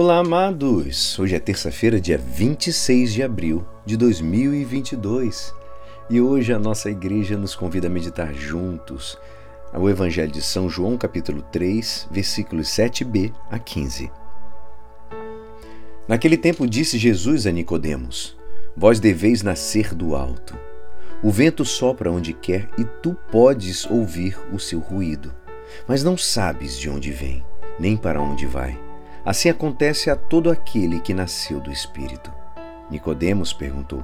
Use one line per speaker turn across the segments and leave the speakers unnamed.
Olá, amados! Hoje é terça-feira, dia 26 de abril de 2022 e hoje a nossa igreja nos convida a meditar juntos o Evangelho de São João, capítulo 3, versículos 7b a 15. Naquele tempo disse Jesus a Nicodemos: Vós deveis nascer do alto. O vento sopra onde quer e tu podes ouvir o seu ruído, mas não sabes de onde vem, nem para onde vai. Assim acontece a todo aquele que nasceu do Espírito. Nicodemos perguntou: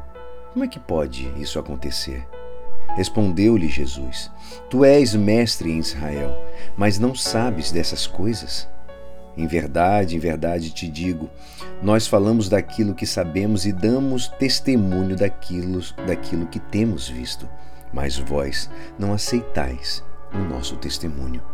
Como é que pode isso acontecer? Respondeu-lhe Jesus: Tu és mestre em Israel, mas não sabes dessas coisas? Em verdade, em verdade te digo, nós falamos daquilo que sabemos e damos testemunho daquilo, daquilo que temos visto, mas vós não aceitais o nosso testemunho.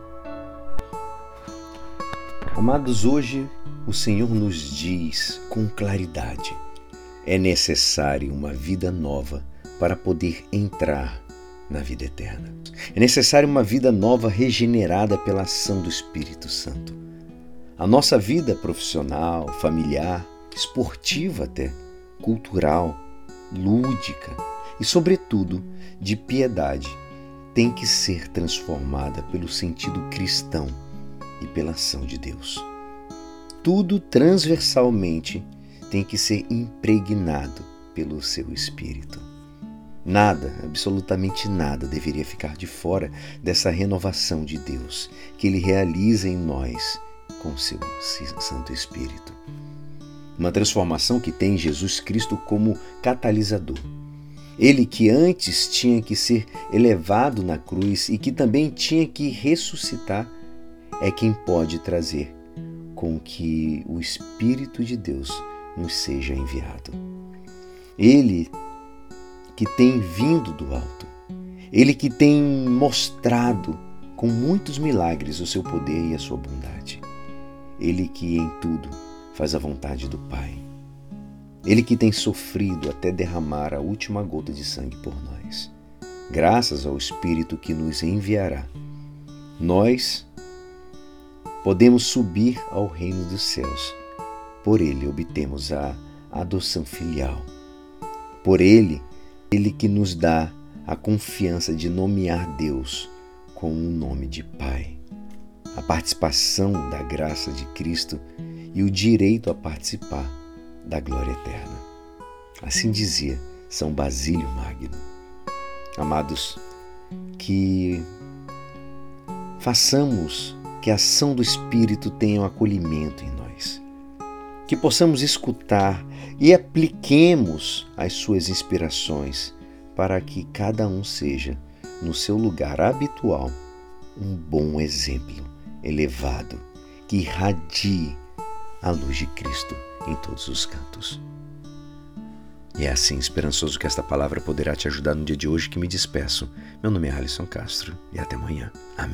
Amados, hoje o Senhor nos diz com claridade: é necessário uma vida nova para poder entrar na vida eterna. É necessário uma vida nova regenerada pela ação do Espírito Santo. A nossa vida profissional, familiar, esportiva até, cultural, lúdica e, sobretudo, de piedade tem que ser transformada pelo sentido cristão e pela ação de Deus. Tudo transversalmente tem que ser impregnado pelo seu espírito. Nada, absolutamente nada, deveria ficar de fora dessa renovação de Deus que Ele realiza em nós com seu Santo Espírito. Uma transformação que tem Jesus Cristo como catalisador. Ele que antes tinha que ser elevado na cruz e que também tinha que ressuscitar é quem pode trazer com que o Espírito de Deus nos seja enviado. Ele que tem vindo do alto, ele que tem mostrado com muitos milagres o seu poder e a sua bondade, ele que em tudo faz a vontade do Pai, ele que tem sofrido até derramar a última gota de sangue por nós, graças ao Espírito que nos enviará. Nós podemos subir ao reino dos céus. Por ele obtemos a adoção filial. Por ele, ele que nos dá a confiança de nomear Deus com o nome de Pai. A participação da graça de Cristo e o direito a participar da glória eterna. Assim dizia São Basílio Magno. Amados, que façamos que a ação do Espírito tenha um acolhimento em nós. Que possamos escutar e apliquemos as suas inspirações para que cada um seja, no seu lugar habitual, um bom exemplo elevado que irradie a luz de Cristo em todos os cantos. E é assim, esperançoso que esta palavra poderá te ajudar no dia de hoje que me despeço. Meu nome é Alisson Castro e até amanhã. Amém.